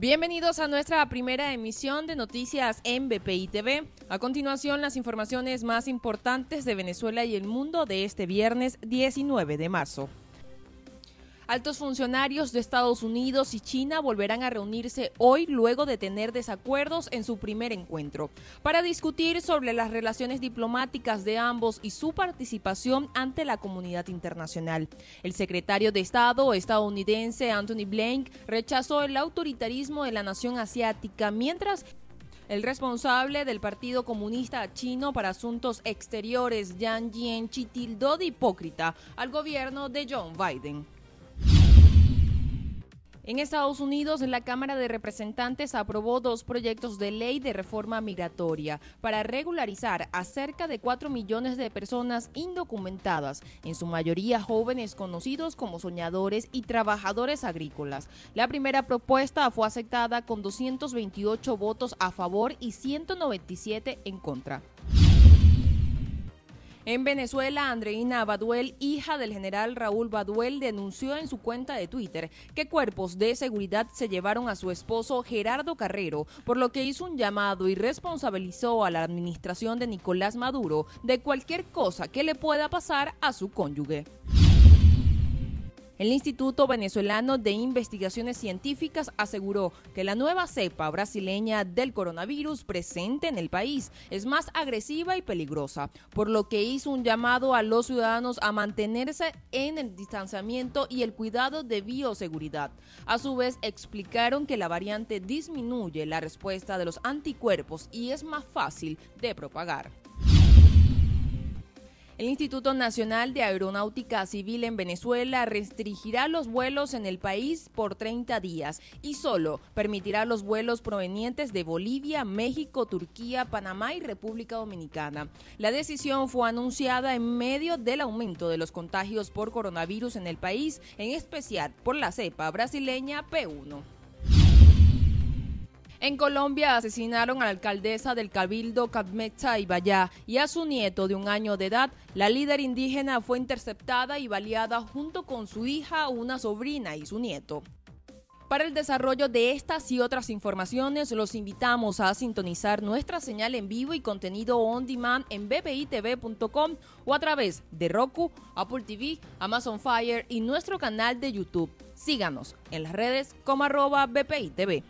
Bienvenidos a nuestra primera emisión de noticias en BPI TV. A continuación, las informaciones más importantes de Venezuela y el mundo de este viernes 19 de marzo. Altos funcionarios de Estados Unidos y China volverán a reunirse hoy luego de tener desacuerdos en su primer encuentro para discutir sobre las relaciones diplomáticas de ambos y su participación ante la comunidad internacional. El secretario de Estado estadounidense Anthony Blank rechazó el autoritarismo de la nación asiática mientras el responsable del Partido Comunista Chino para Asuntos Exteriores, Yang Jianchi, tildó de hipócrita al gobierno de John Biden. En Estados Unidos, la Cámara de Representantes aprobó dos proyectos de ley de reforma migratoria para regularizar a cerca de 4 millones de personas indocumentadas, en su mayoría jóvenes conocidos como soñadores y trabajadores agrícolas. La primera propuesta fue aceptada con 228 votos a favor y 197 en contra. En Venezuela, Andreina Baduel, hija del general Raúl Baduel, denunció en su cuenta de Twitter que cuerpos de seguridad se llevaron a su esposo Gerardo Carrero, por lo que hizo un llamado y responsabilizó a la administración de Nicolás Maduro de cualquier cosa que le pueda pasar a su cónyuge. El Instituto Venezolano de Investigaciones Científicas aseguró que la nueva cepa brasileña del coronavirus presente en el país es más agresiva y peligrosa, por lo que hizo un llamado a los ciudadanos a mantenerse en el distanciamiento y el cuidado de bioseguridad. A su vez, explicaron que la variante disminuye la respuesta de los anticuerpos y es más fácil de propagar. El Instituto Nacional de Aeronáutica Civil en Venezuela restringirá los vuelos en el país por 30 días y solo permitirá los vuelos provenientes de Bolivia, México, Turquía, Panamá y República Dominicana. La decisión fue anunciada en medio del aumento de los contagios por coronavirus en el país, en especial por la cepa brasileña P1. En Colombia asesinaron a la alcaldesa del Cabildo Cadmecha Ibayá y a su nieto de un año de edad. La líder indígena fue interceptada y baleada junto con su hija, una sobrina y su nieto. Para el desarrollo de estas y otras informaciones, los invitamos a sintonizar nuestra señal en vivo y contenido on demand en bpitv.com o a través de Roku, Apple TV, Amazon Fire y nuestro canal de YouTube. Síganos en las redes como arroba bpitv.